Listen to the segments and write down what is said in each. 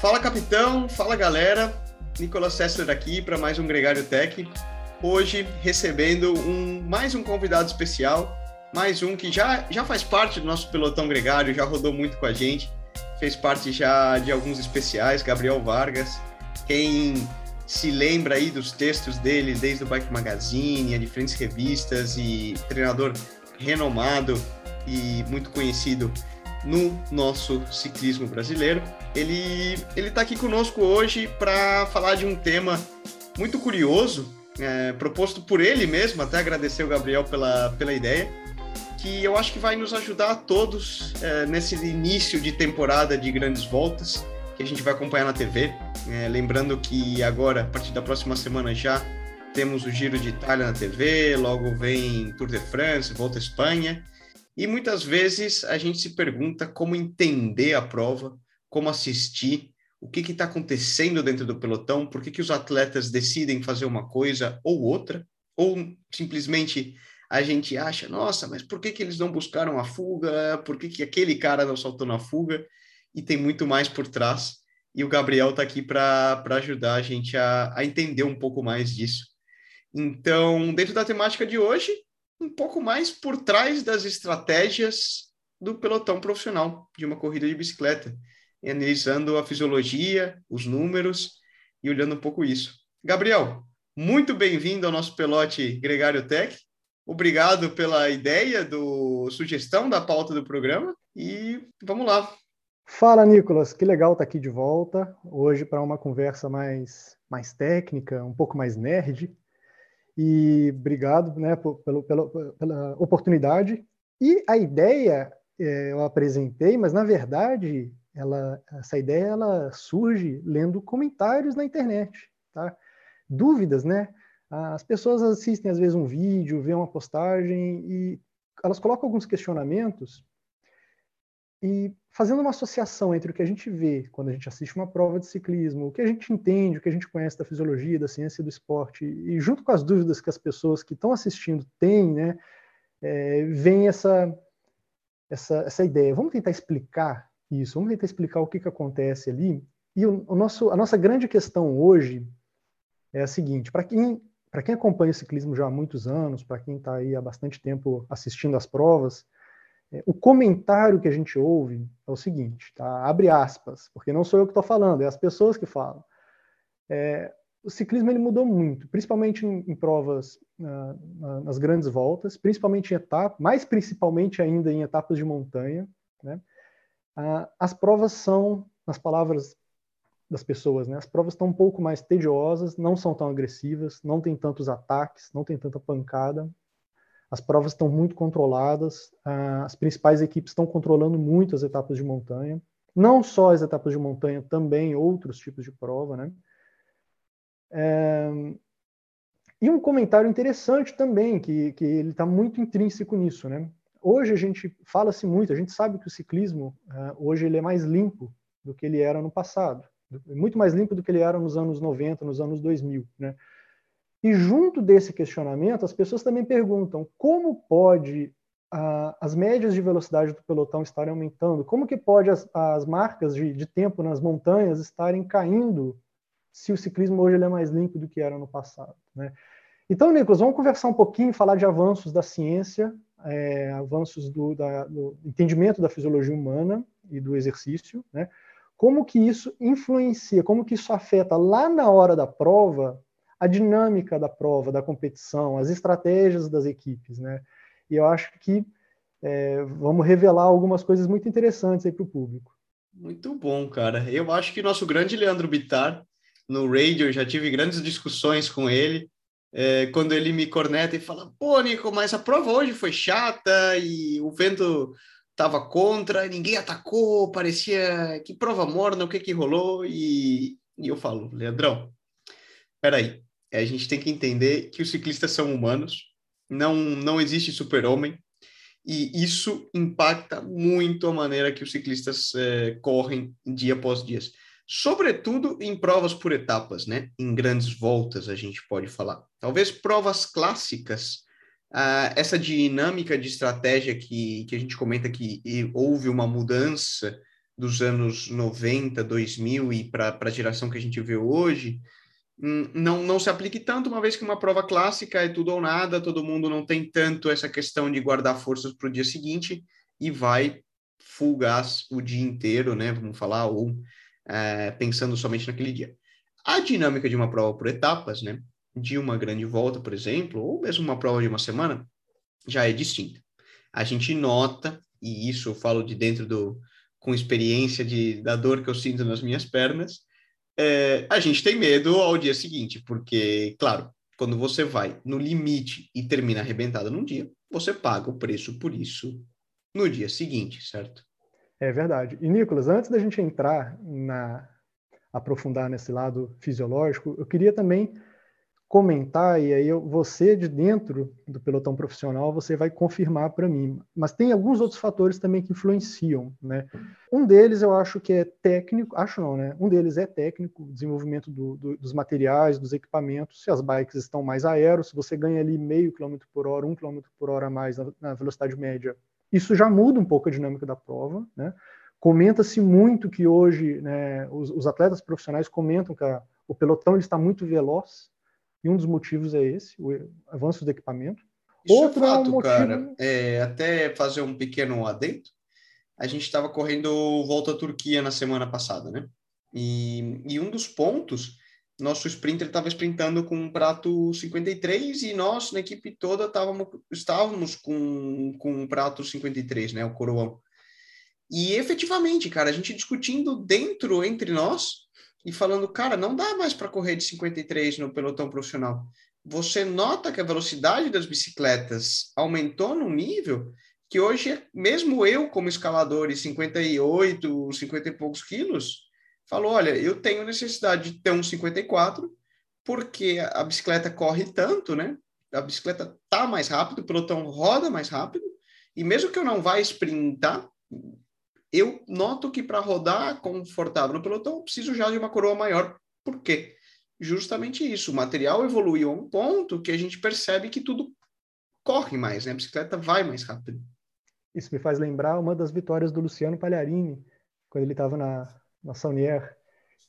Fala capitão, fala galera, Nicolas Sessler aqui para mais um Gregário Tech. Hoje recebendo um, mais um convidado especial, mais um que já, já faz parte do nosso pelotão gregário, já rodou muito com a gente, fez parte já de alguns especiais, Gabriel Vargas. Quem se lembra aí dos textos dele desde o Bike Magazine, a diferentes revistas e treinador renomado e muito conhecido no nosso ciclismo brasileiro. Ele ele está aqui conosco hoje para falar de um tema muito curioso, é, proposto por ele mesmo. Até agradecer o Gabriel pela, pela ideia, que eu acho que vai nos ajudar a todos é, nesse início de temporada de grandes voltas que a gente vai acompanhar na TV. É, lembrando que agora, a partir da próxima semana já temos o Giro de Itália na TV, logo vem Tour de France, Volta à Espanha. E muitas vezes a gente se pergunta como entender a prova, como assistir, o que está acontecendo dentro do pelotão, por que, que os atletas decidem fazer uma coisa ou outra, ou simplesmente a gente acha, nossa, mas por que, que eles não buscaram a fuga, por que, que aquele cara não saltou na fuga, e tem muito mais por trás, e o Gabriel está aqui para ajudar a gente a, a entender um pouco mais disso. Então, dentro da temática de hoje, um pouco mais por trás das estratégias do pelotão profissional de uma corrida de bicicleta analisando a fisiologia, os números e olhando um pouco isso. Gabriel, muito bem-vindo ao nosso pelote Gregário Tech. Obrigado pela ideia, do sugestão da pauta do programa e vamos lá. Fala, Nicolas, que legal estar aqui de volta hoje para uma conversa mais, mais técnica, um pouco mais nerd. E obrigado né, pelo, pela, pela oportunidade. E a ideia é, eu apresentei, mas na verdade ela, essa ideia ela surge lendo comentários na internet, tá? Dúvidas, né? As pessoas assistem às vezes um vídeo, vêem uma postagem e elas colocam alguns questionamentos e fazendo uma associação entre o que a gente vê quando a gente assiste uma prova de ciclismo, o que a gente entende, o que a gente conhece da fisiologia, da ciência do esporte, e junto com as dúvidas que as pessoas que estão assistindo têm, né, é, vem essa, essa, essa ideia. Vamos tentar explicar isso. Vamos tentar explicar o que, que acontece ali. E o, o nosso, a nossa grande questão hoje é a seguinte: para quem, quem acompanha o ciclismo já há muitos anos, para quem está aí há bastante tempo assistindo às provas, o comentário que a gente ouve é o seguinte, tá? abre aspas, porque não sou eu que estou falando, é as pessoas que falam. É, o ciclismo ele mudou muito, principalmente em, em provas uh, nas grandes voltas, principalmente em etapas, mais principalmente ainda em etapas de montanha, né? Ah, as provas são, nas palavras das pessoas, né, as provas estão um pouco mais tediosas, não são tão agressivas, não tem tantos ataques, não tem tanta pancada. As provas estão muito controladas, as principais equipes estão controlando muito as etapas de montanha. Não só as etapas de montanha, também outros tipos de prova, né? É... E um comentário interessante também, que, que ele está muito intrínseco nisso, né? Hoje a gente fala-se muito, a gente sabe que o ciclismo uh, hoje ele é mais limpo do que ele era no passado, muito mais limpo do que ele era nos anos 90, nos anos 2000, né? E junto desse questionamento, as pessoas também perguntam como pode uh, as médias de velocidade do pelotão estarem aumentando, como que pode as, as marcas de, de, tempo nas montanhas estarem caindo se o ciclismo hoje é mais limpo do que era no passado, né? Então, Nicolas, vamos conversar um pouquinho, falar de avanços da ciência é, avanços do, da, do, entendimento da fisiologia humana e do exercício, né? Como que isso influencia, como que isso afeta lá na hora da prova a dinâmica da prova, da competição, as estratégias das equipes, né? E eu acho que é, vamos revelar algumas coisas muito interessantes aí para o público. Muito bom, cara. Eu acho que nosso grande Leandro Bittar, no radio, já tive grandes discussões com ele é, quando ele me corneta e fala: pô, Nico, mas a prova hoje foi chata e o vento estava contra, ninguém atacou, parecia que prova morna, o que que rolou? E, e eu falo: Leandrão, peraí, a gente tem que entender que os ciclistas são humanos, não, não existe super-homem. E isso impacta muito a maneira que os ciclistas é, correm dia após dia sobretudo em provas por etapas, né? Em grandes voltas, a gente pode falar. Talvez provas clássicas, uh, essa dinâmica de estratégia que, que a gente comenta que houve uma mudança dos anos 90, 2000 e para a geração que a gente vê hoje, não, não se aplique tanto, uma vez que uma prova clássica é tudo ou nada, todo mundo não tem tanto essa questão de guardar forças para o dia seguinte e vai full gas o dia inteiro, né? Vamos falar, ou é, pensando somente naquele dia. A dinâmica de uma prova por etapas, né? De uma grande volta, por exemplo, ou mesmo uma prova de uma semana, já é distinta. A gente nota, e isso eu falo de dentro do, com experiência de, da dor que eu sinto nas minhas pernas, é, a gente tem medo ao dia seguinte, porque, claro, quando você vai no limite e termina arrebentado num dia, você paga o preço por isso no dia seguinte, certo? É verdade. E, Nicolas, antes da gente entrar na aprofundar nesse lado fisiológico, eu queria também comentar, e aí eu, você de dentro do pelotão profissional, você vai confirmar para mim. Mas tem alguns outros fatores também que influenciam, né? Um deles eu acho que é técnico, acho não, né? Um deles é técnico, desenvolvimento do, do, dos materiais, dos equipamentos, se as bikes estão mais aero, se você ganha ali meio quilômetro por hora, um quilômetro por hora a mais na, na velocidade média, isso já muda um pouco a dinâmica da prova, né? Comenta-se muito que hoje né, os, os atletas profissionais comentam que a, o pelotão está muito veloz, e um dos motivos é esse, o avanço do equipamento. Isso é Outro é fato, é um motivo... cara. É, até fazer um pequeno adendo, a gente estava correndo Volta à Turquia na semana passada, né? E, e um dos pontos, nosso sprinter estava sprintando com um prato 53 e nós, na equipe toda, távamos, estávamos com, com um prato 53, né? O coroão. E efetivamente, cara, a gente discutindo dentro entre nós, e falando, cara, não dá mais para correr de 53 no pelotão profissional. Você nota que a velocidade das bicicletas aumentou num nível que hoje, mesmo eu como escalador e 58, 50 e poucos quilos, falo, olha, eu tenho necessidade de ter um 54, porque a bicicleta corre tanto, né? A bicicleta tá mais rápido, o pelotão roda mais rápido, e mesmo que eu não vá sprintar, eu noto que para rodar confortável no pelotão, eu preciso já de uma coroa maior. Por quê? Justamente isso. O material evoluiu a um ponto que a gente percebe que tudo corre mais, né? A bicicleta vai mais rápido. Isso me faz lembrar uma das vitórias do Luciano Palharini, quando ele estava na, na Saunier,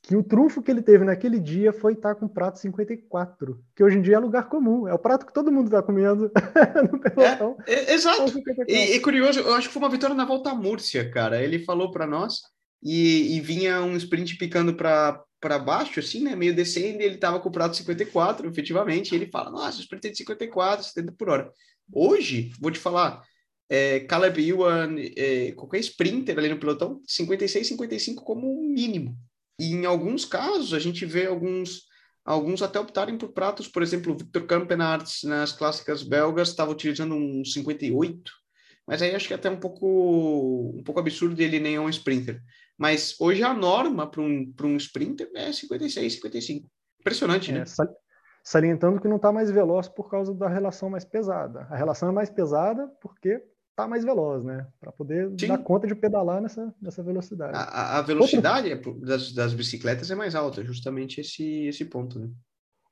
que o trunfo que ele teve naquele dia foi estar com o prato 54, que hoje em dia é lugar comum, é o prato que todo mundo está comendo no pelotão. É, é, exato. E, e, curioso, eu acho que foi uma vitória na volta à Múrcia, cara. Ele falou para nós e, e, vinha um sprint picando para para baixo, assim, né, meio descendo, e ele tava com o prato 54, efetivamente, e ele fala, nossa, sprint de 54, 70 por hora. Hoje, vou te falar, é, Caleb Ewan, é, qualquer sprinter ali no pelotão, 56, 55 como mínimo, e em alguns casos, a gente vê alguns, alguns até optarem por pratos, por exemplo, o Victor Kampenaerts nas clássicas belgas estava utilizando um 58, mas aí acho que é até um pouco, um pouco absurdo ele nem é um sprinter. Mas hoje a norma para um, um sprinter é 56, 55. Impressionante, é, né? Salientando que não está mais veloz por causa da relação mais pesada. A relação é mais pesada porque tá mais veloz, né? Para poder Sim. dar conta de pedalar nessa, nessa velocidade. A, a velocidade Outro... das, das bicicletas é mais alta, justamente esse, esse ponto, né?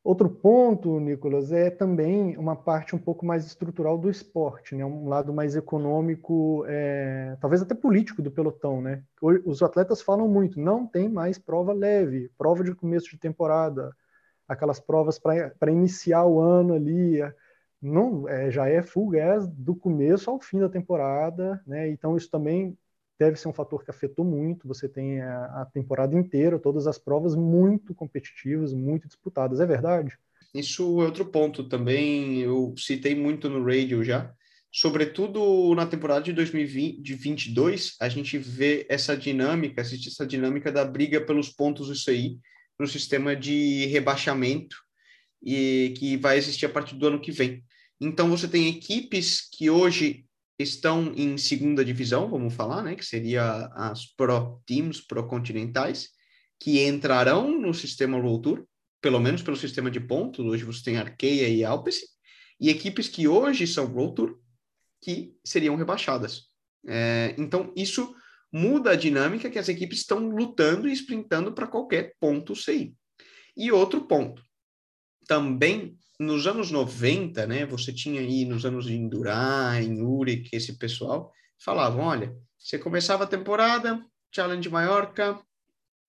Outro ponto, Nicolas, é também uma parte um pouco mais estrutural do esporte, né? um lado mais econômico, é, talvez até político do pelotão. Né? Os atletas falam muito, não tem mais prova leve, prova de começo de temporada, aquelas provas para iniciar o ano ali, não é, já é full gas do começo ao fim da temporada, né? Então isso também deve ser um fator que afetou muito. Você tem a, a temporada inteira, todas as provas muito competitivas, muito disputadas. É verdade? Isso é outro ponto também. Eu citei muito no radio já. Sobretudo na temporada de 2022, a gente vê essa dinâmica, assiste essa dinâmica da briga pelos pontos isso aí no sistema de rebaixamento e que vai existir a partir do ano que vem. Então você tem equipes que hoje estão em segunda divisão, vamos falar, né, que seria as Pro Teams, Pro Continentais, que entrarão no sistema World Tour, pelo menos pelo sistema de pontos. Hoje você tem Arkeia e Alpecin, e equipes que hoje são World Tour, que seriam rebaixadas. É, então isso muda a dinâmica que as equipes estão lutando e sprintando para qualquer ponto CI. E outro ponto, também nos anos 90, né, você tinha aí nos anos de Indurá, em Uric, esse pessoal, falavam, olha, você começava a temporada, Challenge Maiorca,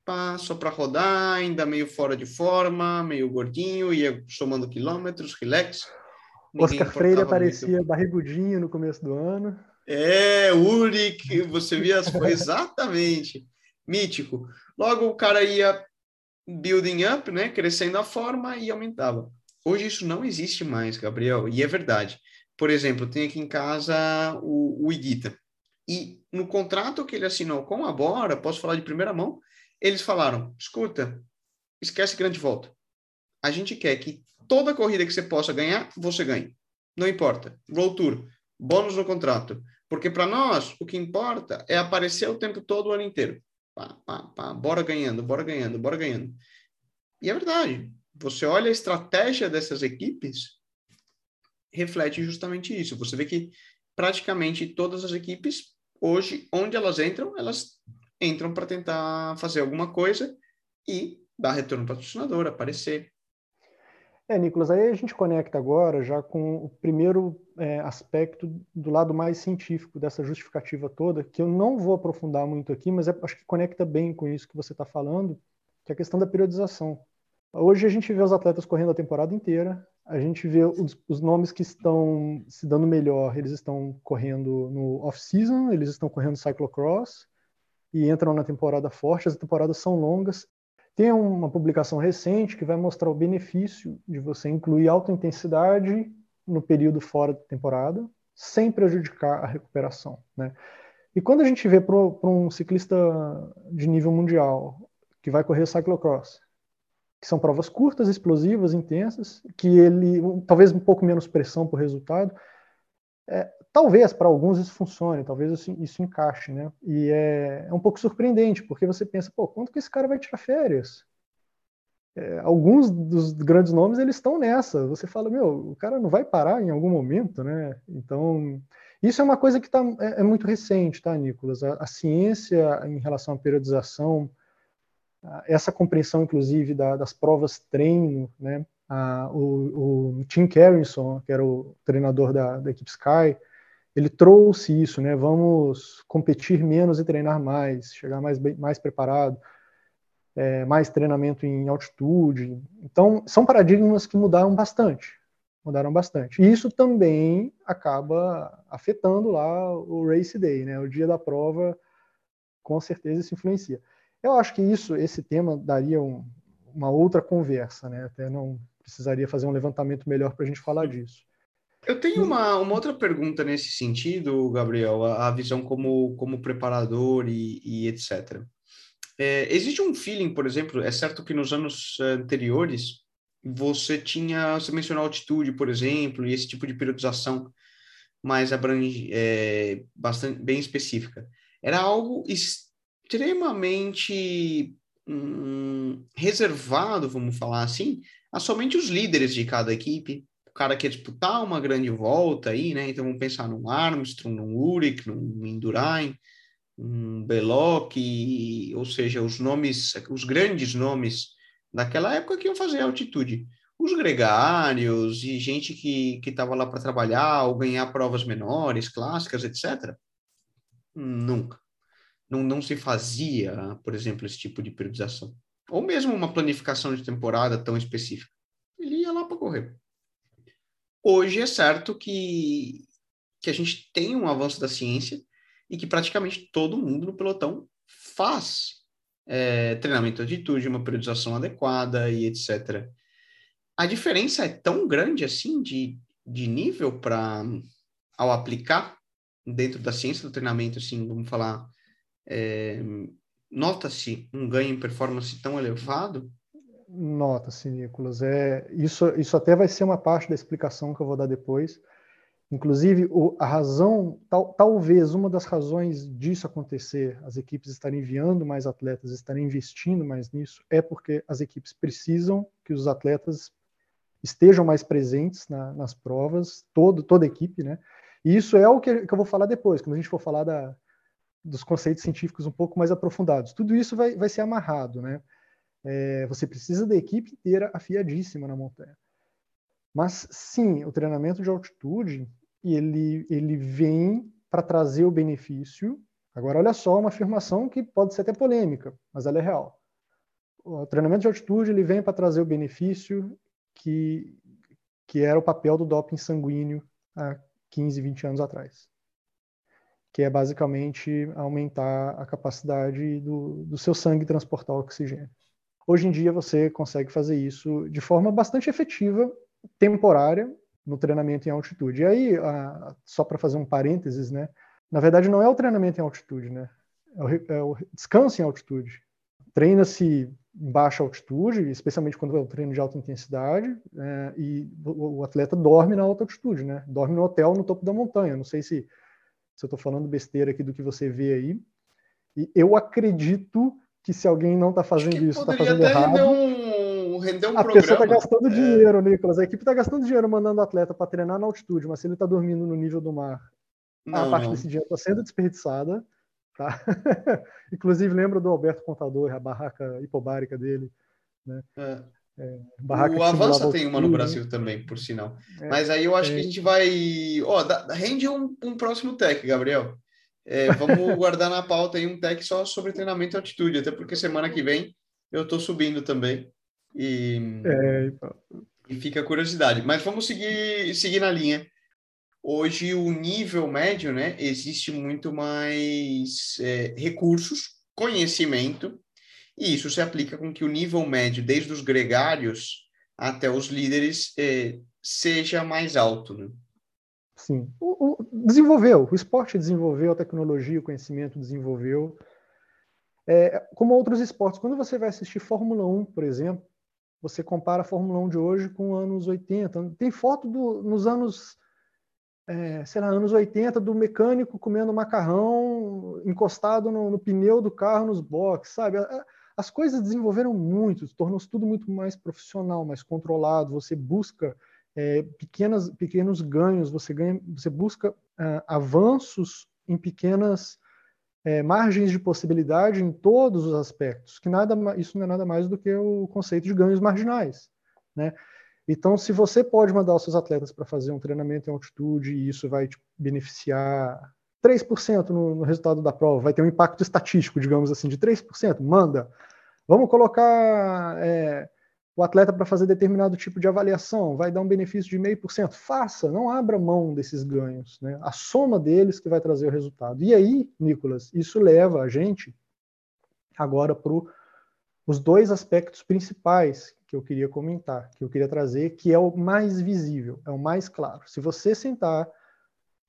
pá, só para rodar, ainda meio fora de forma, meio gordinho, ia somando quilômetros, relax. Oscar Freire aparecia muito. barrigudinho no começo do ano. É, Uric, você via as coisas, exatamente, mítico. Logo o cara ia building up, né, crescendo a forma e aumentava. Hoje isso não existe mais, Gabriel, e é verdade. Por exemplo, tem aqui em casa o, o Iguita. E no contrato que ele assinou com a Bora, posso falar de primeira mão, eles falaram: escuta, esquece grande volta. A gente quer que toda corrida que você possa ganhar, você ganhe. Não importa. Road Tour, bônus no contrato. Porque para nós, o que importa é aparecer o tempo todo o ano inteiro. Pá, pá, pá, bora ganhando, bora ganhando, bora ganhando. E é verdade. Você olha a estratégia dessas equipes, reflete justamente isso. Você vê que praticamente todas as equipes, hoje, onde elas entram, elas entram para tentar fazer alguma coisa e dar retorno patrocinador, aparecer. É, Nicolas, aí a gente conecta agora já com o primeiro é, aspecto do lado mais científico dessa justificativa toda, que eu não vou aprofundar muito aqui, mas é, acho que conecta bem com isso que você está falando, que é a questão da periodização. Hoje a gente vê os atletas correndo a temporada inteira, a gente vê os, os nomes que estão se dando melhor, eles estão correndo no off-season, eles estão correndo cyclocross, e entram na temporada forte, as temporadas são longas, tem uma publicação recente que vai mostrar o benefício de você incluir alta intensidade no período fora da temporada, sem prejudicar a recuperação. Né? E quando a gente vê para um ciclista de nível mundial que vai correr cyclocross, que são provas curtas, explosivas, intensas, que ele talvez um pouco menos pressão por resultado, é, talvez para alguns isso funcione, talvez isso, isso encaixe, né? E é, é, um pouco surpreendente, porque você pensa, pô, quanto que esse cara vai tirar férias? É, alguns dos grandes nomes eles estão nessa. Você fala, meu, o cara não vai parar em algum momento, né? Então, isso é uma coisa que tá, é, é muito recente, tá, Nicolas? A, a, ciência em relação à periodização, essa compreensão, inclusive, da, das provas treino, né? Ah, o, o, Tim Carrington, que era o treinador da, da equipe Sky, ele trouxe isso, né? Vamos competir menos e treinar mais, chegar mais, mais preparado, é, mais treinamento em altitude. Então, são paradigmas que mudaram bastante, mudaram bastante. E isso também acaba afetando lá o race day, né? O dia da prova, com certeza isso influencia. Eu acho que isso, esse tema daria um, uma outra conversa, né? Até não precisaria fazer um levantamento melhor para a gente falar disso. Eu tenho uma, uma outra pergunta nesse sentido, Gabriel, a, a visão como, como preparador e, e etc. É, existe um feeling, por exemplo, é certo que nos anos anteriores você tinha, você mencionou altitude, por exemplo, e esse tipo de periodização mais abrange, é, bastante bem específica. Era algo extremamente hum, reservado, vamos falar assim, a somente os líderes de cada equipe. Cara quer disputar uma grande volta aí, né? Então vamos pensar num Armstrong, num Uric, num Indurain, um Beloc, ou seja, os nomes, os grandes nomes daquela época que iam fazer altitude. Os gregários e gente que estava lá para trabalhar ou ganhar provas menores, clássicas, etc. Nunca. Não, não se fazia, por exemplo, esse tipo de periodização ou mesmo uma planificação de temporada tão específica. Ele ia lá para correr. Hoje é certo que, que a gente tem um avanço da ciência e que praticamente todo mundo no pelotão faz é, treinamento de atitude, uma periodização adequada e etc. A diferença é tão grande assim de, de nível para ao aplicar dentro da ciência do treinamento, assim, vamos falar, é, nota-se um ganho em performance tão elevado? Nota-se, Nicolas. É, isso, isso até vai ser uma parte da explicação que eu vou dar depois. Inclusive, o, a razão, tal, talvez uma das razões disso acontecer, as equipes estarem enviando mais atletas, estarem investindo mais nisso, é porque as equipes precisam que os atletas estejam mais presentes na, nas provas, todo, toda a equipe, né? E isso é o que, que eu vou falar depois, quando a gente for falar da, dos conceitos científicos um pouco mais aprofundados. Tudo isso vai, vai ser amarrado, né? É, você precisa da equipe inteira afiadíssima na montanha. Mas sim, o treinamento de altitude ele ele vem para trazer o benefício Agora, olha só uma afirmação que pode ser até polêmica, mas ela é real. O treinamento de altitude ele vem para trazer o benefício que, que era o papel do doping sanguíneo há 15, 20 anos atrás, que é basicamente aumentar a capacidade do, do seu sangue transportar oxigênio. Hoje em dia você consegue fazer isso de forma bastante efetiva, temporária, no treinamento em altitude. E aí, só para fazer um parênteses, né? Na verdade, não é o treinamento em altitude, né? É o, é o descanso em altitude. Treina-se em baixa altitude, especialmente quando é o treino de alta intensidade, é, e o, o, atleta dorme na alta altitude, né? Dorme no hotel no topo da montanha. Não sei se, se eu estou falando besteira aqui do que você vê aí. E eu acredito que se alguém não está fazendo isso, está fazendo errado. Um, render um a pessoa está gastando é... dinheiro, Nicolas. A equipe está gastando dinheiro mandando o atleta para treinar na altitude, mas se ele está dormindo no nível do mar não, a parte não. desse dinheiro está sendo desperdiçada. Tá? Inclusive, lembra do Alberto Contador, a barraca hipobárica dele. Né? É. É, o Avança tem uma no Brasil também, por sinal. É, Mas aí eu acho que a gente vai. Ó, oh, rende um, um, próximo tech, Gabriel. É, vamos guardar na pauta aí um tech só sobre treinamento e altitude, até porque semana que vem eu estou subindo também. E, é, então. e fica a curiosidade. Mas vamos seguir, seguir na linha hoje o nível médio, né, existe muito mais é, recursos, conhecimento, e isso se aplica com que o nível médio, desde os gregários até os líderes, é, seja mais alto. Né? Sim. O, o, desenvolveu, o esporte desenvolveu, a tecnologia, o conhecimento desenvolveu. É, como outros esportes, quando você vai assistir Fórmula 1, por exemplo, você compara a Fórmula 1 de hoje com anos 80. Tem foto do, nos anos é, sei lá, anos 80, do mecânico comendo macarrão encostado no, no pneu do carro nos boxes, sabe? As coisas desenvolveram muito, tornou-se tudo muito mais profissional, mais controlado. Você busca é, pequenas, pequenos ganhos, você, ganha, você busca é, avanços em pequenas é, margens de possibilidade em todos os aspectos, que nada, isso não é nada mais do que o conceito de ganhos marginais, né? Então, se você pode mandar os seus atletas para fazer um treinamento em altitude e isso vai te beneficiar 3% no, no resultado da prova, vai ter um impacto estatístico, digamos assim, de 3%, manda. Vamos colocar é, o atleta para fazer determinado tipo de avaliação, vai dar um benefício de 0,5%. Faça, não abra mão desses ganhos. Né? A soma deles que vai trazer o resultado. E aí, Nicolas, isso leva a gente agora para os dois aspectos principais que eu queria comentar, que eu queria trazer, que é o mais visível, é o mais claro. Se você sentar,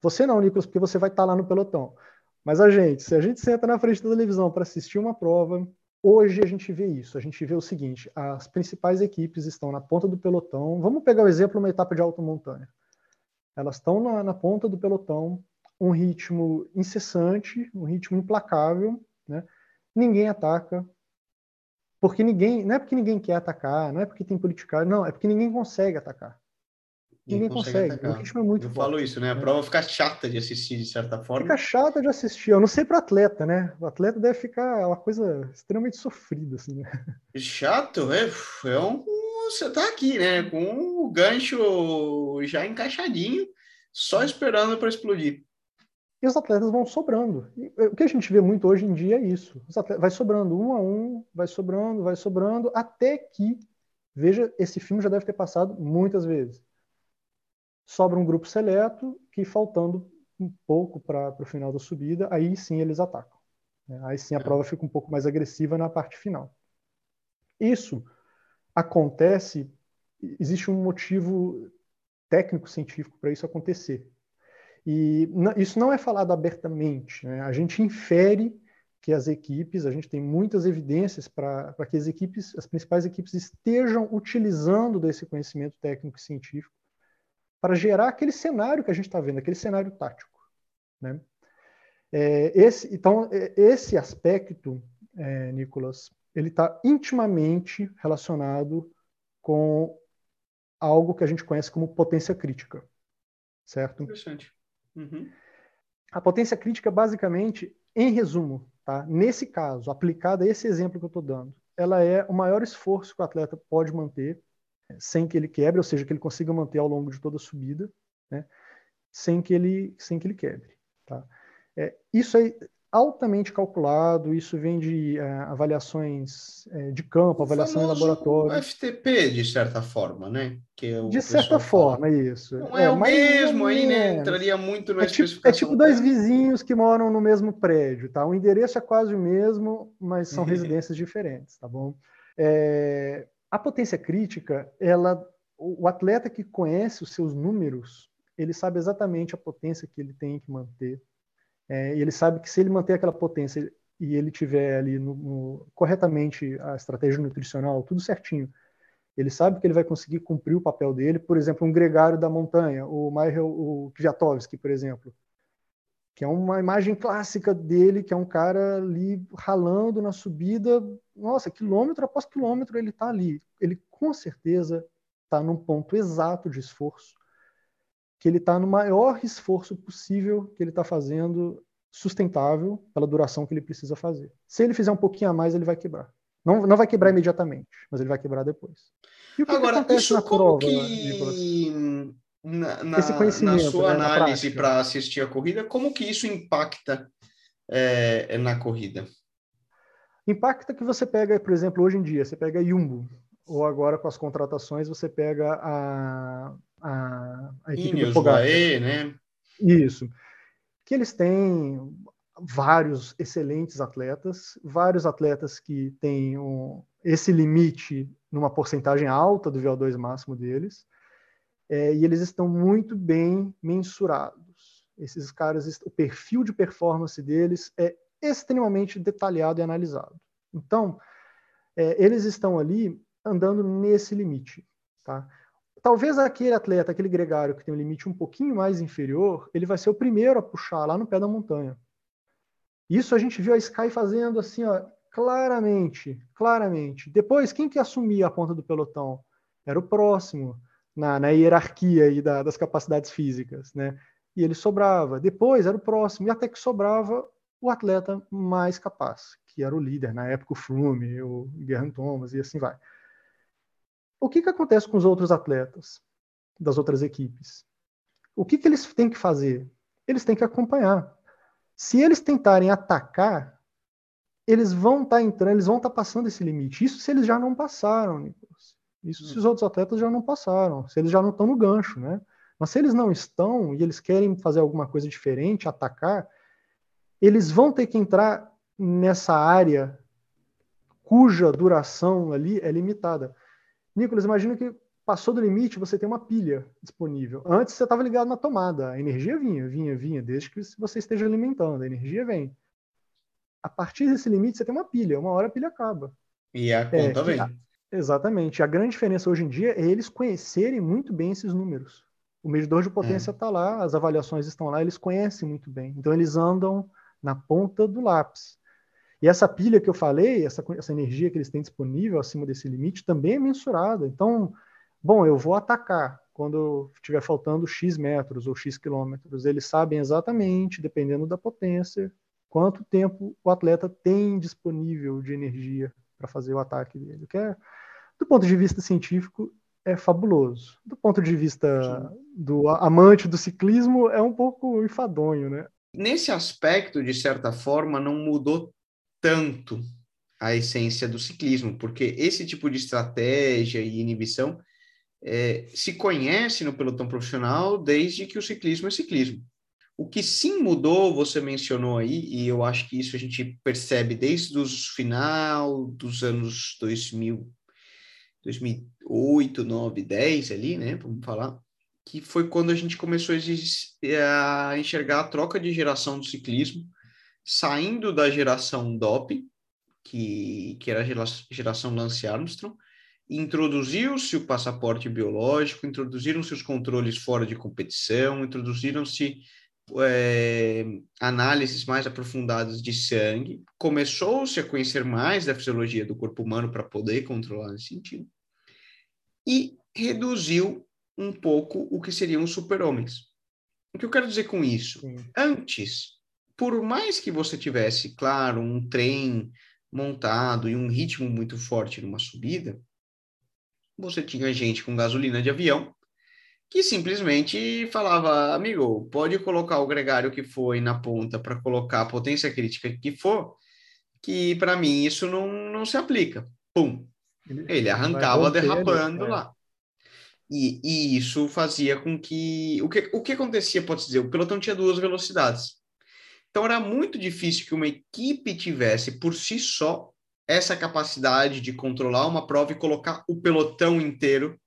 você não, Nicolas, porque você vai estar lá no pelotão, mas a gente, se a gente senta na frente da televisão para assistir uma prova, hoje a gente vê isso, a gente vê o seguinte, as principais equipes estão na ponta do pelotão, vamos pegar o exemplo uma etapa de alta montanha. Elas estão na, na ponta do pelotão, um ritmo incessante, um ritmo implacável, né? ninguém ataca, porque ninguém, não é porque ninguém quer atacar, não é porque tem politicagem, não, é porque ninguém consegue atacar. Ninguém, consegue. consegue. O ritmo é muito Eu forte. falo isso, né? A né? prova fica chata de assistir, de certa forma. Fica chata de assistir. Eu não sei para atleta, né? O atleta deve ficar uma coisa extremamente sofrida, assim. Né? Chato? É, é um... Você tá aqui, né? Com o gancho já encaixadinho, só esperando para explodir e os atletas vão sobrando. E o que a gente vê muito hoje em dia é isso. Atletas, vai sobrando um a um, vai sobrando, vai sobrando, até que, veja, esse filme já deve ter passado muitas vezes. Sobra um grupo seleto que, faltando um pouco para o final da subida, aí sim eles atacam. Né? Aí sim a prova fica um pouco mais agressiva na parte final. Isso acontece, existe um motivo técnico-científico para isso acontecer e isso não é falado abertamente. Né? A gente infere que as equipes, a gente tem muitas evidências para que as equipes, as principais equipes estejam utilizando desse conhecimento técnico científico para gerar aquele cenário que a gente está vendo, aquele cenário tático. Né? É, esse, então, é, esse aspecto, é, Nicolas, ele está intimamente relacionado com algo que a gente conhece como potência crítica, certo? Interessante. Uhum. A potência crítica, basicamente, em resumo, tá? nesse caso, aplicada a esse exemplo que eu estou dando, ela é o maior esforço que o atleta pode manter sem que ele quebre, ou seja, que ele consiga manter ao longo de toda a subida, né? sem, que ele, sem que ele quebre. Tá? É, isso aí, altamente calculado, isso vem de é, avaliações é, de campo, avaliação em laboratório. FTP, de certa forma, né? Que é de certa forma, fala. isso. Não é, é o mesmo aí, né? Entraria muito na é tipo, é tipo dois vizinhos que moram no mesmo prédio, tá? O endereço é quase o mesmo, mas são residências diferentes, tá bom? É, a potência crítica, ela, o atleta que conhece os seus números, ele sabe exatamente a potência que ele tem que manter é, ele sabe que se ele manter aquela potência e ele tiver ali no, no, corretamente a estratégia nutricional, tudo certinho, ele sabe que ele vai conseguir cumprir o papel dele. Por exemplo, um gregário da montanha, o Michael o Kwiatkowski, por exemplo, que é uma imagem clássica dele, que é um cara ali ralando na subida, nossa, quilômetro após quilômetro ele está ali. Ele com certeza está num ponto exato de esforço que ele está no maior esforço possível que ele está fazendo sustentável pela duração que ele precisa fazer. Se ele fizer um pouquinho a mais, ele vai quebrar. Não, não vai quebrar imediatamente, mas ele vai quebrar depois. E o que Agora, que isso na prova, que na, na, na sua né, análise para assistir a corrida, como que isso impacta é, na corrida? Impacta que você pega, por exemplo, hoje em dia, você pega a Jumbo, ou agora com as contratações você pega a, a, a equipe Ineos, do Pogacar. né? Isso. Que eles têm vários excelentes atletas, vários atletas que têm um, esse limite numa porcentagem alta do VO2 máximo deles, é, e eles estão muito bem mensurados. Esses caras, o perfil de performance deles é extremamente detalhado e analisado. Então, é, eles estão ali andando nesse limite. Tá? Talvez aquele atleta, aquele gregário que tem um limite um pouquinho mais inferior, ele vai ser o primeiro a puxar lá no pé da montanha. Isso a gente viu a Sky fazendo assim, ó, claramente, claramente. Depois, quem que assumia a ponta do pelotão? Era o próximo, na, na hierarquia aí da, das capacidades físicas, né? E ele sobrava. Depois era o próximo, e até que sobrava o atleta mais capaz, que era o líder, na época o Froome, o Guerrero Thomas, e assim vai. O que, que acontece com os outros atletas das outras equipes? O que, que eles têm que fazer? Eles têm que acompanhar. Se eles tentarem atacar, eles vão estar tá entrando, eles vão estar tá passando esse limite. Isso se eles já não passaram, Nicolas. Isso se os outros atletas já não passaram, se eles já não estão no gancho, né? Mas se eles não estão e eles querem fazer alguma coisa diferente, atacar, eles vão ter que entrar nessa área cuja duração ali é limitada. Nicolas, imagina que passou do limite, você tem uma pilha disponível. Antes você estava ligado na tomada, a energia vinha, vinha, vinha, desde que você esteja alimentando, a energia vem. A partir desse limite, você tem uma pilha, uma hora a pilha acaba. E a conta é, vem. A, exatamente. A grande diferença hoje em dia é eles conhecerem muito bem esses números. O medidor de potência está é. lá, as avaliações estão lá, eles conhecem muito bem. Então, eles andam na ponta do lápis. E essa pilha que eu falei, essa, essa energia que eles têm disponível acima desse limite, também é mensurada. Então, bom, eu vou atacar quando estiver faltando X metros ou X quilômetros. Eles sabem exatamente, dependendo da potência, quanto tempo o atleta tem disponível de energia para fazer o ataque dele. Que é, do ponto de vista científico, é fabuloso. Do ponto de vista do amante do ciclismo, é um pouco enfadonho, né? Nesse aspecto, de certa forma, não mudou tanto a essência do ciclismo, porque esse tipo de estratégia e inibição é, se conhece no pelotão profissional desde que o ciclismo é ciclismo. O que sim mudou, você mencionou aí, e eu acho que isso a gente percebe desde o final dos anos 2000, 2008, 9, 10 ali, né, vamos falar, que foi quando a gente começou a enxergar a troca de geração do ciclismo, saindo da geração DOP, que, que era a geração Lance Armstrong, introduziu-se o passaporte biológico, introduziram-se os controles fora de competição, introduziram-se é, análises mais aprofundadas de sangue, começou-se a conhecer mais da fisiologia do corpo humano para poder controlar nesse sentido, e reduziu um pouco o que seriam os super-homens. O que eu quero dizer com isso? Sim. Antes, por mais que você tivesse, claro, um trem montado e um ritmo muito forte numa subida, você tinha gente com gasolina de avião que simplesmente falava, amigo, pode colocar o gregário que foi na ponta para colocar a potência crítica que for, que para mim isso não, não se aplica. Pum. Ele, arrancava derrapando é. lá. E, e, isso fazia com que o, que. o que acontecia, pode dizer? O pelotão tinha duas velocidades. Então era muito difícil que uma equipe tivesse por si só essa capacidade de controlar uma prova e colocar o pelotão inteiro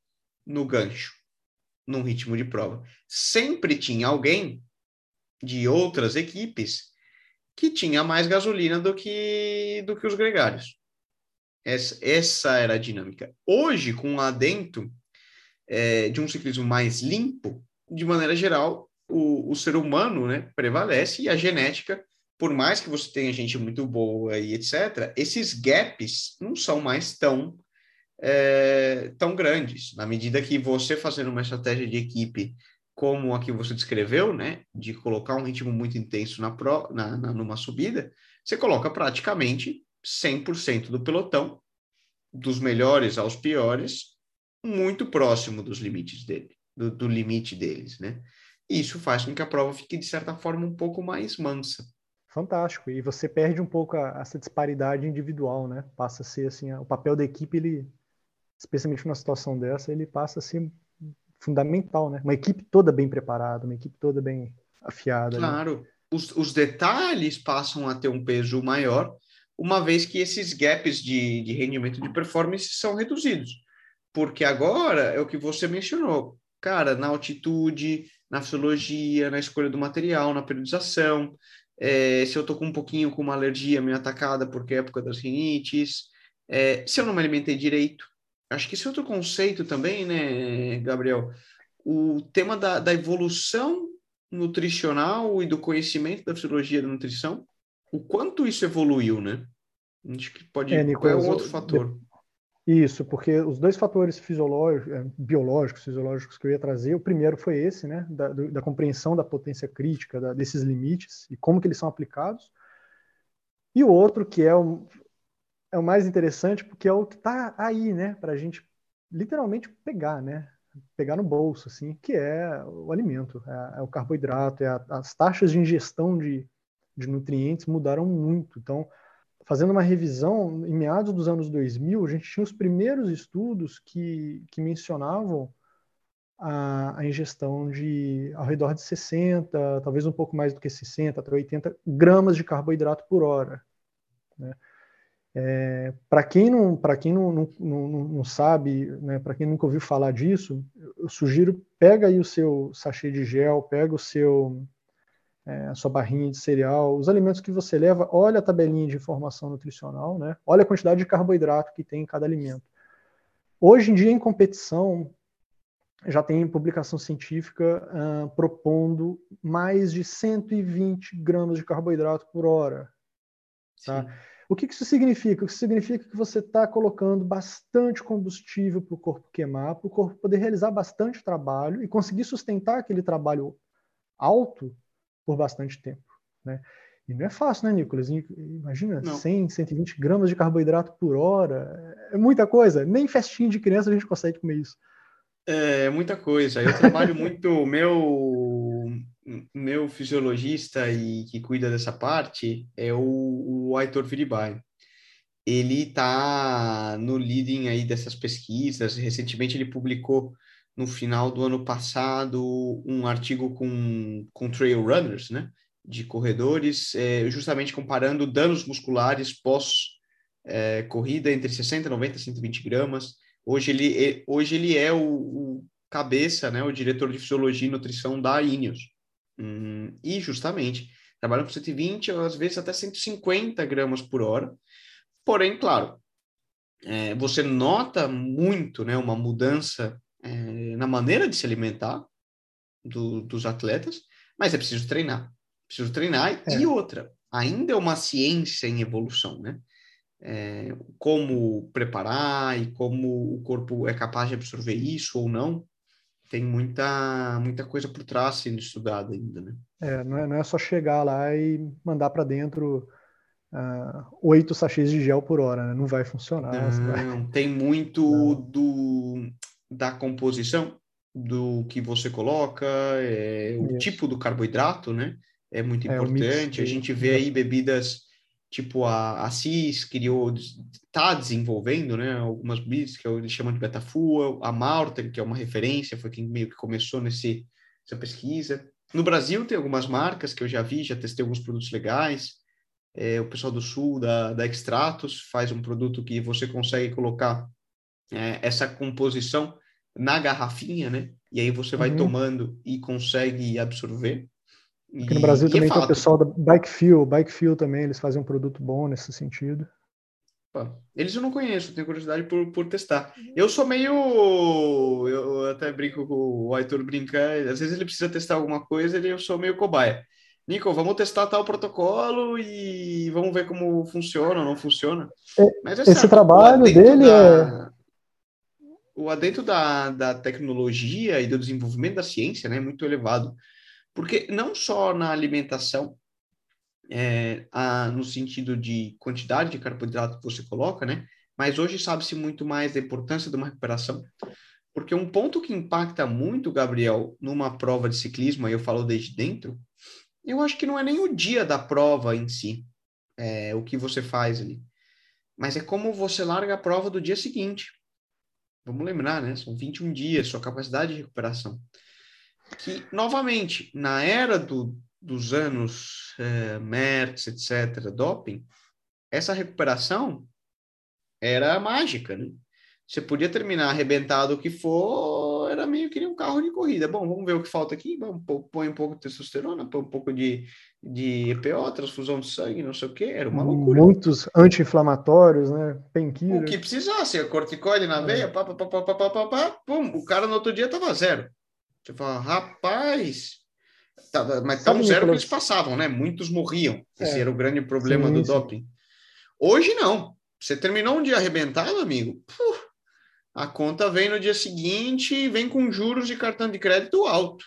no gancho num ritmo de prova. Sempre tinha alguém de outras equipes que tinha mais gasolina do que, do que os gregários. Essa, essa era a dinâmica. Hoje, com o adento é, de um ciclismo mais limpo, de maneira geral, o, o ser humano né, prevalece e a genética, por mais que você tenha gente muito boa e etc., esses gaps não são mais tão é, tão grandes. Na medida que você fazendo uma estratégia de equipe como a que você descreveu, né, de colocar um ritmo muito intenso na, pro, na, na numa subida, você coloca praticamente 100% do pelotão, dos melhores aos piores, muito próximo dos limites dele, do, do limite deles, né? Isso faz com que a prova fique, de certa forma, um pouco mais mansa. Fantástico. E você perde um pouco a, essa disparidade individual, né? Passa a ser assim, o papel da equipe ele especialmente numa situação dessa, ele passa a ser fundamental, né? Uma equipe toda bem preparada, uma equipe toda bem afiada. Claro, né? os, os, detalhes passam a ter um peso maior, uma vez que esses gaps de, de rendimento de performance são reduzidos. Porque agora é o que você mencionou, cara, na altitude, na fisiologia, na escolha do material, na periodização, é, se eu tô com um pouquinho com uma alergia meio atacada porque é época das rinites, é, se eu não me alimentei direito, acho que esse outro conceito também, né, Gabriel? O tema da, da evolução nutricional e do conhecimento da fisiologia da nutrição, o quanto isso evoluiu, né? Acho que pode é, Nicolas, é um outro fator. Isso, porque os dois fatores fisiológicos, é, biológicos, fisiológicos que eu ia trazer, o primeiro foi esse, né, da, da compreensão da potência crítica, da, desses limites e como que eles são aplicados. E o outro, que é o, é o mais interessante porque é o que está aí, né, para a gente literalmente pegar, né, pegar no bolso, assim, que é o alimento, é, é o carboidrato, é a, as taxas de ingestão de, de nutrientes mudaram muito. Então, fazendo uma revisão, em meados dos anos 2000, a gente tinha os primeiros estudos que, que mencionavam a, a, ingestão de ao redor de 60, talvez um pouco mais do que 60, até 80 gramas de carboidrato por hora. Né? É, para quem não, para quem não, não, não, não sabe, né, para quem nunca ouviu falar disso, eu sugiro pega aí o seu sachê de gel, pega o seu é, a sua barrinha de cereal, os alimentos que você leva, olha a tabelinha de informação nutricional, né? Olha a quantidade de carboidrato que tem em cada alimento. Hoje em dia, em competição, já tem publicação científica uh, propondo mais de 120 gramas de carboidrato por hora. Tá? O que, isso significa? Isso significa que você está colocando bastante combustível para o corpo queimar, para o corpo poder realizar bastante trabalho e conseguir sustentar aquele trabalho alto por bastante tempo. Né? E não é fácil, né, Nicolas? Imagina, não. 100, 120 gramas de carboidrato por hora. É muita coisa. Nem festinha de criança a gente consegue comer isso. É muita coisa. Eu trabalho muito. Meu meu fisiologista e que cuida dessa parte é o, o Aitor. Ele está no leading aí dessas pesquisas. Recentemente ele publicou no final do ano passado um artigo com, com trail runners, né? De corredores, é, justamente comparando danos musculares pós é, corrida entre 60, 90 e 120 gramas. Hoje ele, hoje ele é o, o cabeça, né? O diretor de fisiologia e nutrição da Ineos. Hum, e justamente trabalham com 120, às vezes até 150 gramas por hora. Porém, claro, é, você nota muito né, uma mudança é, na maneira de se alimentar do, dos atletas, mas é preciso treinar. Preciso treinar. É. E outra, ainda é uma ciência em evolução, né? É, como preparar e como o corpo é capaz de absorver isso ou não tem muita, muita coisa por trás sendo estudada ainda, né? É, não é, não é só chegar lá e mandar para dentro uh, oito sachês de gel por hora, né? Não vai funcionar. Não, vai... tem muito não. do da composição. do que você coloca, é, o tipo do carboidrato, né? É muito é, importante. a gente vê aí bebidas tipo a, a CIS criou, está desenvolvendo, né? Algumas bebidas que eles chamam de Betafuel, a Malter, que é uma referência, foi quem meio que começou nesse, nessa pesquisa. No Brasil tem algumas marcas que eu já vi, já testei alguns produtos legais. É, o pessoal do Sul, da, da Extratos, faz um produto que você consegue colocar é, essa composição na garrafinha, né? E aí você vai uhum. tomando e consegue absorver. Aqui no Brasil e, também é tem o pessoal da Bike Fuel, Bike Fuel também, eles fazem um produto bom nesse sentido. Eles eu não conheço, tenho curiosidade por, por testar. Eu sou meio. Eu até brinco com o Aitor brincar, às vezes ele precisa testar alguma coisa e eu sou meio cobaia. Nico, vamos testar tal protocolo e vamos ver como funciona ou não funciona. É, esse certo, trabalho dele da, é. O adentro da, da tecnologia e do desenvolvimento da ciência né, é muito elevado. Porque não só na alimentação, é, a, no sentido de quantidade de carboidrato que você coloca, né? Mas hoje sabe-se muito mais da importância de uma recuperação. Porque um ponto que impacta muito, Gabriel, numa prova de ciclismo, aí eu falo desde dentro, eu acho que não é nem o dia da prova em si, é, o que você faz ali, mas é como você larga a prova do dia seguinte. Vamos lembrar, né? São 21 dias, sua capacidade de recuperação. Que, novamente, na era do, dos anos é, Mertz, etc., doping, essa recuperação era mágica, né? Você podia terminar arrebentado o que for, era meio que um carro de corrida. Bom, vamos ver o que falta aqui. Vamos, põe um pouco de testosterona, põe um pouco de, de EPO, transfusão de sangue, não sei o quê. Era uma loucura. Muitos anti-inflamatórios, né? O que precisasse, corticoide na veia, é. pá, pá, pá, pá, pá, pá, pá, pum, o cara no outro dia tava zero. Você fala, rapaz, tá, mas tão zero que eles passavam, né? Muitos morriam. Esse é. era o grande problema sim, do sim. doping. Hoje não. Você terminou um dia arrebentado, amigo? Puh, a conta vem no dia seguinte e vem com juros de cartão de crédito alto.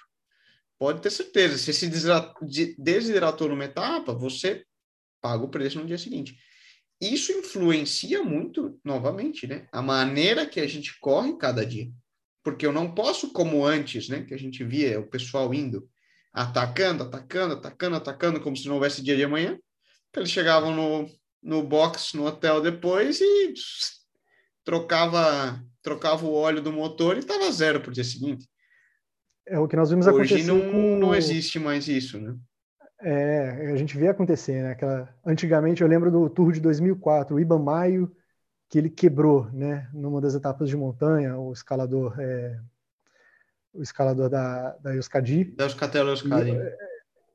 Pode ter certeza. Se se desidratou numa etapa, você paga o preço no dia seguinte. Isso influencia muito, novamente, né? A maneira que a gente corre cada dia. Porque eu não posso, como antes, né? Que a gente via o pessoal indo, atacando, atacando, atacando, atacando, como se não houvesse dia de amanhã. Eles chegavam no, no box, no hotel depois e trocava trocava o óleo do motor e estava zero para o dia seguinte. É o que nós vimos Hoje acontecer. Hoje não, com... não existe mais isso, né? É, a gente vê acontecer, né? Aquela, antigamente, eu lembro do Tour de 2004, o Iban Maio, que ele quebrou, né? Numa das etapas de montanha, o escalador, é, o escalador da, da Euskadi. Da Euskatel Euskadi. É,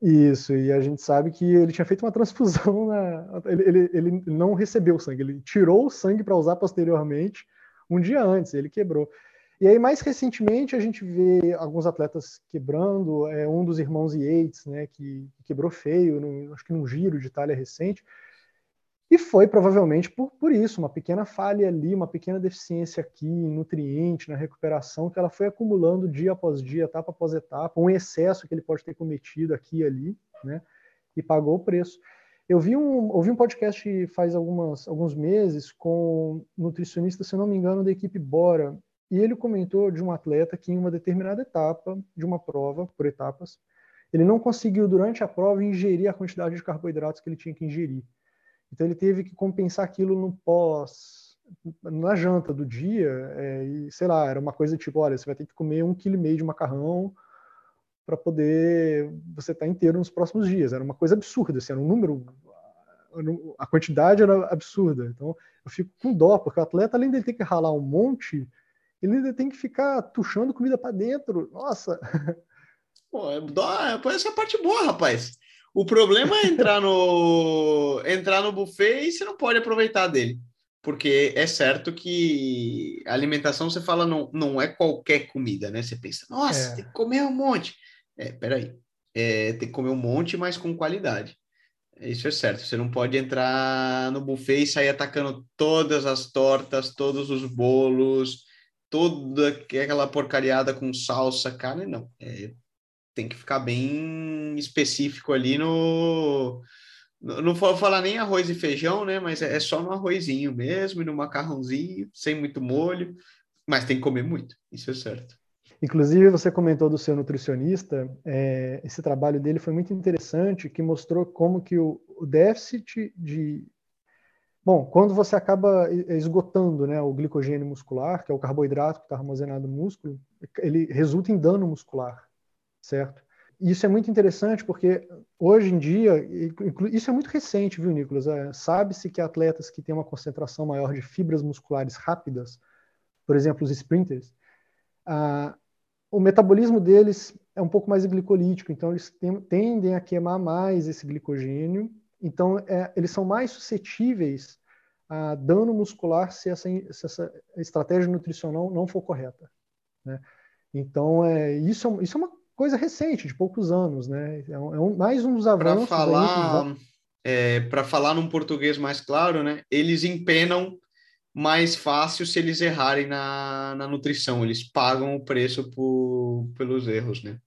isso, e a gente sabe que ele tinha feito uma transfusão, na, ele, ele, ele não recebeu sangue, ele tirou o sangue para usar posteriormente, um dia antes, ele quebrou. E aí, mais recentemente, a gente vê alguns atletas quebrando, é, um dos irmãos Yates, né, que, quebrou feio, no, acho que num giro de Itália recente, e foi provavelmente por, por isso, uma pequena falha ali, uma pequena deficiência aqui em nutriente, na recuperação, que ela foi acumulando dia após dia, etapa após etapa, um excesso que ele pode ter cometido aqui e ali, né, e pagou o preço. Eu vi um, ouvi um podcast faz algumas, alguns meses com um nutricionista, se não me engano, da equipe Bora, e ele comentou de um atleta que em uma determinada etapa de uma prova, por etapas, ele não conseguiu durante a prova ingerir a quantidade de carboidratos que ele tinha que ingerir. Então ele teve que compensar aquilo no pós, na janta do dia, é, e sei lá, era uma coisa tipo, olha, você vai ter que comer um quilo e meio de macarrão para poder você estar tá inteiro nos próximos dias. Era uma coisa absurda, assim, era um número, a quantidade era absurda. Então eu fico com dó, porque o atleta, além de ter que ralar um monte, ele ainda tem que ficar tuchando comida para dentro. Nossa! Pô, é dó, essa é a parte boa, rapaz. O problema é entrar no entrar no buffet e você não pode aproveitar dele. Porque é certo que a alimentação, você fala, não, não é qualquer comida, né? Você pensa, nossa, é. tem que comer um monte. É, peraí. É, tem que comer um monte, mas com qualidade. Isso é certo. Você não pode entrar no buffet e sair atacando todas as tortas, todos os bolos, toda aquela porcariada com salsa, carne, não. É, tem que ficar bem específico ali no. Não vou falar nem arroz e feijão, né? Mas é só no arrozinho mesmo e no macarrãozinho, sem muito molho. Mas tem que comer muito, isso é certo. Inclusive, você comentou do seu nutricionista, é, esse trabalho dele foi muito interessante, que mostrou como que o, o déficit de... Bom, quando você acaba esgotando né, o glicogênio muscular, que é o carboidrato que está armazenado no músculo, ele resulta em dano muscular, certo? Isso é muito interessante porque hoje em dia, isso é muito recente, viu, Nicolas? É, Sabe-se que atletas que têm uma concentração maior de fibras musculares rápidas, por exemplo, os sprinters, ah, o metabolismo deles é um pouco mais glicolítico, então eles tendem a queimar mais esse glicogênio, então é, eles são mais suscetíveis a dano muscular se essa, se essa estratégia nutricional não for correta. Né? Então, é, isso, é, isso é uma coisa recente, de poucos anos, né? É, um, é mais um dos avanços. Para falar, é, para falar num português mais claro, né? Eles empenam mais fácil se eles errarem na, na nutrição. Eles pagam o preço por, pelos erros, né?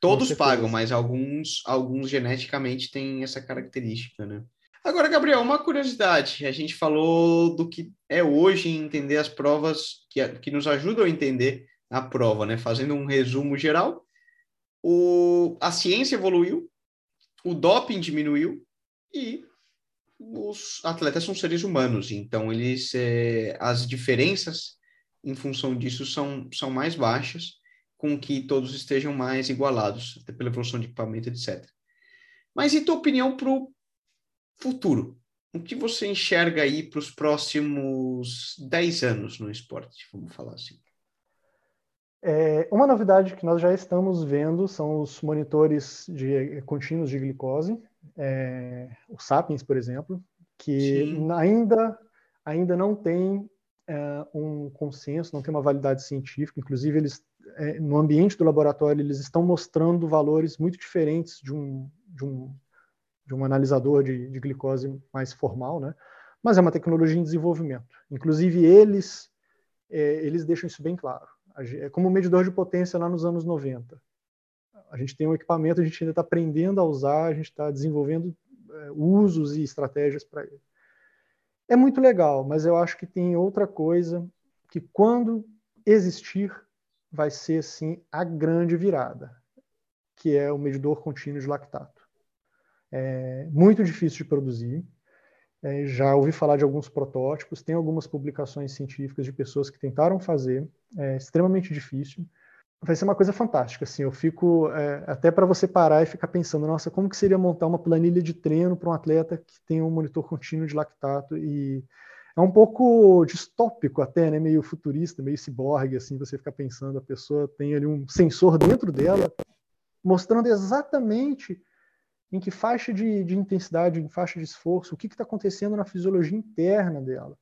Todos pagam, mas alguns, alguns geneticamente têm essa característica, né? Agora, Gabriel, uma curiosidade. A gente falou do que é hoje entender as provas que, que nos ajudam a entender a prova, né? Fazendo um resumo geral, o, a ciência evoluiu, o doping diminuiu e os atletas são seres humanos, então eles é, as diferenças em função disso são, são mais baixas, com que todos estejam mais igualados, até pela evolução de equipamento, etc. Mas e tua opinião para o futuro? O que você enxerga aí para os próximos 10 anos no esporte, vamos falar assim? É, uma novidade que nós já estamos vendo são os monitores de eh, contínuos de glicose, é, o Sapiens, por exemplo, que ainda, ainda não tem é, um consenso, não tem uma validade científica. Inclusive, eles, é, no ambiente do laboratório, eles estão mostrando valores muito diferentes de um, de um, de um analisador de, de glicose mais formal, né? mas é uma tecnologia em desenvolvimento. Inclusive, eles, é, eles deixam isso bem claro é como um medidor de potência lá nos anos 90. A gente tem um equipamento, a gente ainda está aprendendo a usar, a gente está desenvolvendo é, usos e estratégias para ele. É muito legal, mas eu acho que tem outra coisa que quando existir vai ser sim a grande virada, que é o medidor contínuo de lactato. É muito difícil de produzir, é, já ouvi falar de alguns protótipos, tem algumas publicações científicas de pessoas que tentaram fazer, é extremamente difícil. Vai ser uma coisa fantástica, assim, eu fico é, até para você parar e ficar pensando, nossa, como que seria montar uma planilha de treino para um atleta que tem um monitor contínuo de lactato e é um pouco distópico até, né, meio futurista, meio ciborgue, assim, você ficar pensando, a pessoa tem ali um sensor dentro dela mostrando exatamente em que faixa de, de intensidade, em faixa de esforço, o que está acontecendo na fisiologia interna dela.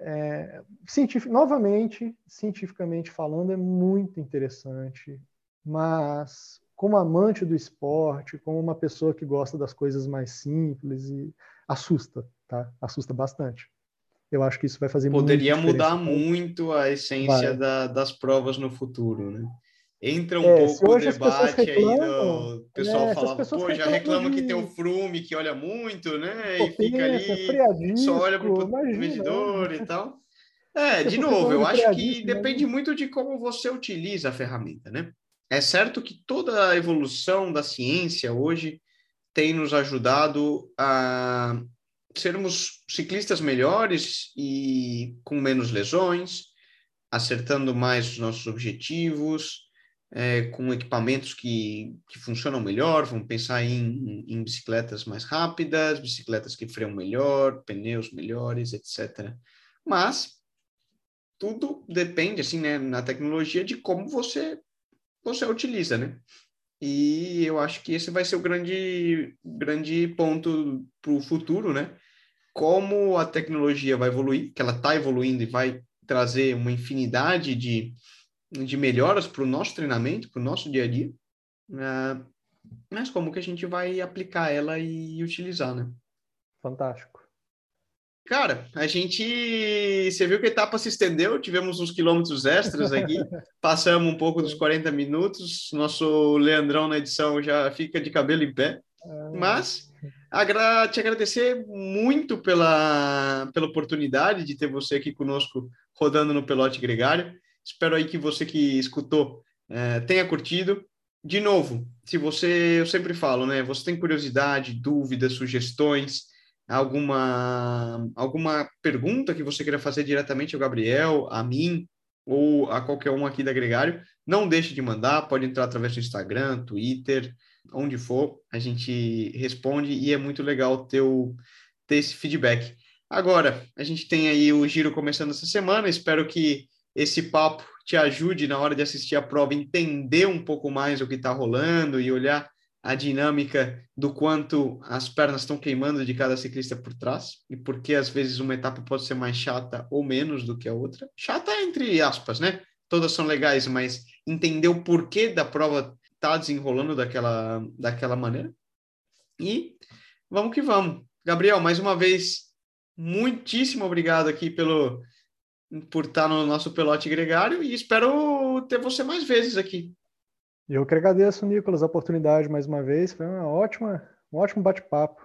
É, cientific, novamente, cientificamente falando, é muito interessante, mas como amante do esporte, como uma pessoa que gosta das coisas mais simples, e assusta, tá? Assusta bastante. Eu acho que isso vai fazer Poderia mudar muito a essência da, das provas no futuro, né? Entra um é, pouco o debate reclamam, aí do pessoal é, pô, já reclama de... que tem o Frume que olha muito, né? Potência, e fica ali, só olha para o medidor né? e tal. É, de novo, eu acho que depende muito de como você utiliza a ferramenta, né? É certo que toda a evolução da ciência hoje tem nos ajudado a sermos ciclistas melhores e com menos lesões, acertando mais os nossos objetivos, é, com equipamentos que, que funcionam melhor, vamos pensar em, em bicicletas mais rápidas, bicicletas que freiam melhor, pneus melhores, etc. Mas tudo depende, assim, né, na tecnologia de como você, você utiliza, né? E eu acho que esse vai ser o grande, grande ponto para o futuro, né? Como a tecnologia vai evoluir, que ela está evoluindo e vai trazer uma infinidade de, de melhoras para o nosso treinamento, para o nosso dia a dia, né? mas como que a gente vai aplicar ela e utilizar, né? Fantástico. Cara, a gente. Você viu que a etapa se estendeu, tivemos uns quilômetros extras aqui, passamos um pouco dos 40 minutos. Nosso Leandrão na edição já fica de cabelo em pé. Ah. Mas agra te agradecer muito pela, pela oportunidade de ter você aqui conosco rodando no Pelote Gregário. Espero aí que você que escutou é, tenha curtido. De novo, se você, eu sempre falo, né? Você tem curiosidade, dúvidas, sugestões, alguma alguma pergunta que você queira fazer diretamente ao Gabriel, a mim ou a qualquer um aqui da Gregário, não deixe de mandar, pode entrar através do Instagram, Twitter, onde for, a gente responde e é muito legal ter, o, ter esse feedback. Agora, a gente tem aí o giro começando essa semana, espero que esse papo te ajude na hora de assistir a prova, entender um pouco mais o que está rolando e olhar a dinâmica do quanto as pernas estão queimando de cada ciclista por trás e porque às vezes uma etapa pode ser mais chata ou menos do que a outra. Chata entre aspas, né? Todas são legais, mas entender o porquê da prova tá desenrolando daquela, daquela maneira. E vamos que vamos. Gabriel, mais uma vez, muitíssimo obrigado aqui pelo por estar no nosso pelote gregário e espero ter você mais vezes aqui. Eu que agradeço, Nicolas, a oportunidade mais uma vez. Foi uma ótima, um ótimo bate-papo.